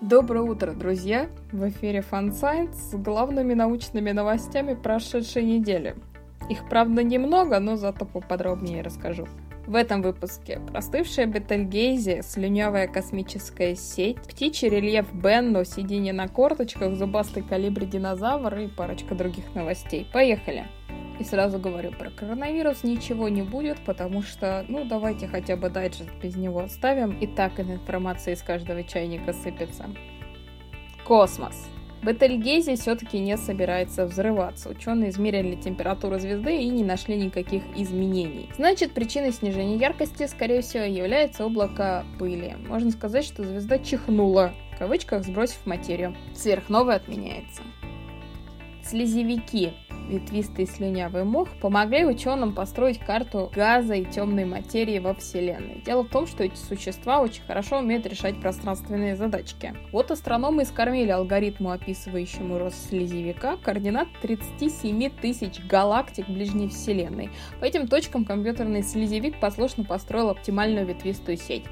Доброе утро, друзья! В эфире Fun Science с главными научными новостями прошедшей недели. Их, правда, немного, но зато поподробнее расскажу. В этом выпуске простывшая Бетельгейзе, слюнявая космическая сеть, птичий рельеф Бенно, сиденье на корточках, зубастый калибри динозавр и парочка других новостей. Поехали! И сразу говорю, про коронавирус ничего не будет, потому что, ну, давайте хотя бы дайджест без него оставим. И так информация из каждого чайника сыпется. Космос. Бетельгейзе все-таки не собирается взрываться. Ученые измерили температуру звезды и не нашли никаких изменений. Значит, причиной снижения яркости, скорее всего, является облако пыли. Можно сказать, что звезда чихнула, в кавычках сбросив материю. Сверхновая отменяется. Слезевики ветвистый слюнявый мох помогли ученым построить карту газа и темной материи во Вселенной. Дело в том, что эти существа очень хорошо умеют решать пространственные задачки. Вот астрономы скормили алгоритму, описывающему рост слезевика, координат 37 тысяч галактик ближней Вселенной. По этим точкам компьютерный слезевик послушно построил оптимальную ветвистую сеть.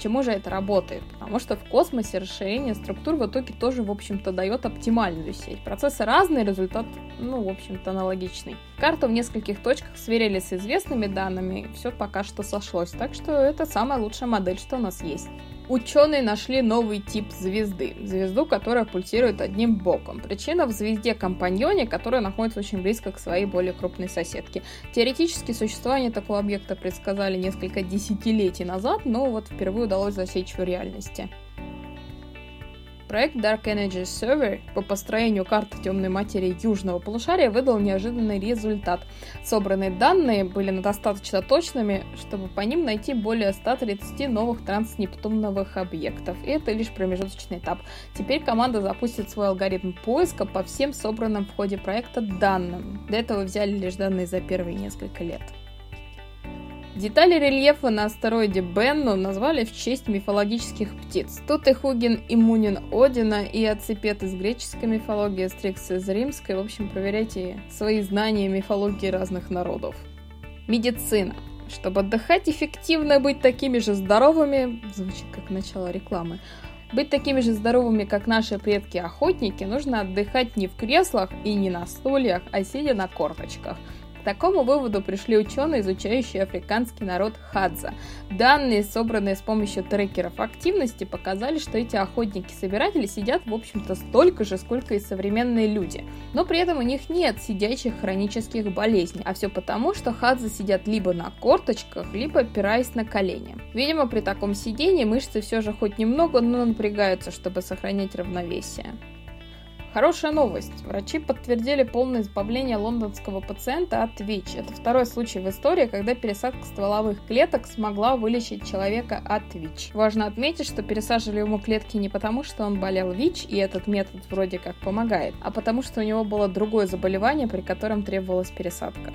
Почему же это работает? Потому что в космосе расширение структур в итоге тоже, в общем-то, дает оптимальную сеть. Процессы разные, результат, ну, в общем-то, аналогичный. Карту в нескольких точках сверили с известными данными, все пока что сошлось, так что это самая лучшая модель, что у нас есть. Ученые нашли новый тип звезды. Звезду, которая пульсирует одним боком. Причина в звезде-компаньоне, которая находится очень близко к своей более крупной соседке. Теоретически существование такого объекта предсказали несколько десятилетий назад, но вот впервые удалось засечь в реальности. Проект Dark Energy Server по построению карты темной материи южного полушария выдал неожиданный результат. Собранные данные были достаточно точными, чтобы по ним найти более 130 новых транснептуновых объектов. И это лишь промежуточный этап. Теперь команда запустит свой алгоритм поиска по всем собранным в ходе проекта данным. До этого взяли лишь данные за первые несколько лет. Детали рельефа на астероиде Бенну назвали в честь мифологических птиц. Тут и Хугин и Мунин Одина, и Аципет из греческой мифологии, Стрикс из римской. В общем, проверяйте свои знания мифологии разных народов. Медицина. Чтобы отдыхать эффективно и быть такими же здоровыми, звучит как начало рекламы, быть такими же здоровыми, как наши предки-охотники, нужно отдыхать не в креслах и не на стульях, а сидя на корточках – к такому выводу пришли ученые, изучающие африканский народ Хадза. Данные, собранные с помощью трекеров активности, показали, что эти охотники-собиратели сидят, в общем-то, столько же, сколько и современные люди. Но при этом у них нет сидячих хронических болезней. А все потому, что Хадза сидят либо на корточках, либо опираясь на колени. Видимо, при таком сидении мышцы все же хоть немного, но напрягаются, чтобы сохранять равновесие. Хорошая новость. Врачи подтвердили полное избавление лондонского пациента от ВИЧ. Это второй случай в истории, когда пересадка стволовых клеток смогла вылечить человека от ВИЧ. Важно отметить, что пересаживали ему клетки не потому, что он болел ВИЧ, и этот метод вроде как помогает, а потому что у него было другое заболевание, при котором требовалась пересадка.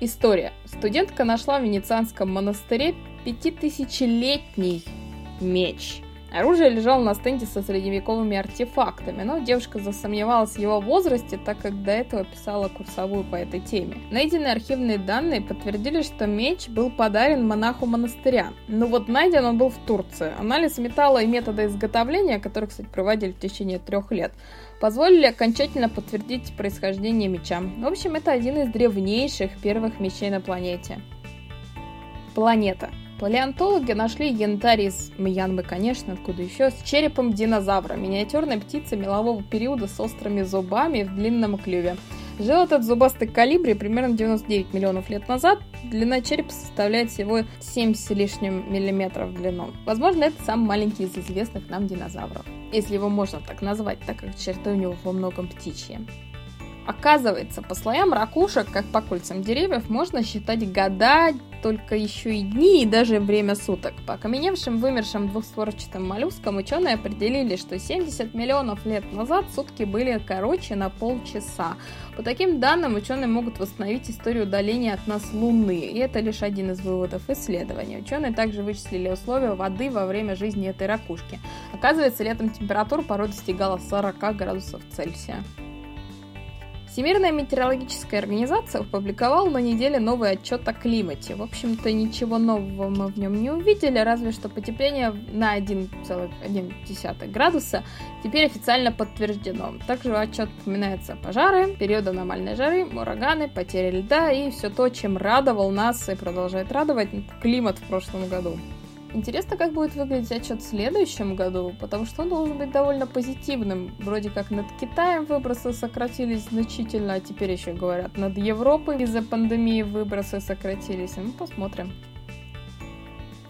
История. Студентка нашла в Венецианском монастыре пятитысячелетний меч – Оружие лежало на стенде со средневековыми артефактами, но девушка засомневалась в его возрасте, так как до этого писала курсовую по этой теме. Найденные архивные данные подтвердили, что меч был подарен монаху монастыря. Но вот найден он был в Турции. Анализ металла и метода изготовления, который, кстати, проводили в течение трех лет, позволили окончательно подтвердить происхождение меча. В общем, это один из древнейших первых мечей на планете. Планета. Палеонтологи нашли янтарь из Мьянмы, конечно, откуда еще, с черепом динозавра, миниатюрной птицы мелового периода с острыми зубами в длинном клюве. Жил этот зубастый калибри примерно 99 миллионов лет назад. Длина черепа составляет всего 7 с лишним миллиметров в длину. Возможно, это самый маленький из известных нам динозавров. Если его можно так назвать, так как черты у него во многом птичьи. Оказывается, по слоям ракушек, как по кольцам деревьев, можно считать года, только еще и дни и даже время суток. По окаменевшим вымершим двухстворчатым моллюскам ученые определили, что 70 миллионов лет назад сутки были короче на полчаса. По таким данным ученые могут восстановить историю удаления от нас Луны, и это лишь один из выводов исследования. Ученые также вычислили условия воды во время жизни этой ракушки. Оказывается, летом температура порой достигала 40 градусов Цельсия. Всемирная метеорологическая организация опубликовала на неделе новый отчет о климате. В общем-то, ничего нового мы в нем не увидели, разве что потепление на 1,1 градуса теперь официально подтверждено. Также в отчет упоминаются пожары, период аномальной жары, ураганы, потери льда и все то, чем радовал нас и продолжает радовать климат в прошлом году. Интересно, как будет выглядеть отчет в следующем году, потому что он должен быть довольно позитивным. Вроде как над Китаем выбросы сократились значительно, а теперь еще говорят, над Европой из-за пандемии выбросы сократились. Ну, посмотрим.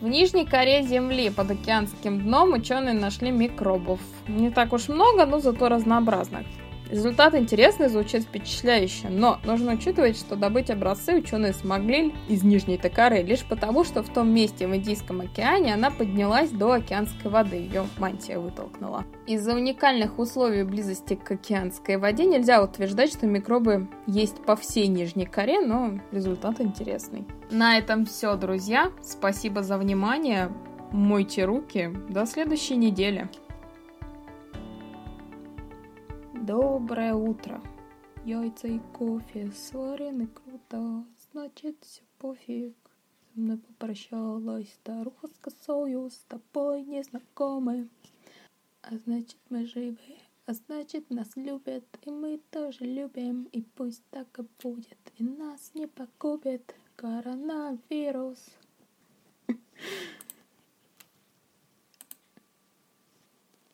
В нижней коре Земли под океанским дном ученые нашли микробов. Не так уж много, но зато разнообразных. Результат интересный, звучит впечатляюще, но нужно учитывать, что добыть образцы ученые смогли из Нижней Токары лишь потому, что в том месте в Индийском океане она поднялась до океанской воды, ее мантия вытолкнула. Из-за уникальных условий близости к океанской воде нельзя утверждать, что микробы есть по всей Нижней Коре, но результат интересный. На этом все, друзья. Спасибо за внимание. Мойте руки. До следующей недели. Доброе утро. Яйца и кофе сварены круто, значит все пофиг. Со мной попрощалась старуха с косою, с тобой незнакомы. А значит мы живы, а значит нас любят, и мы тоже любим, и пусть так и будет, и нас не погубит коронавирус.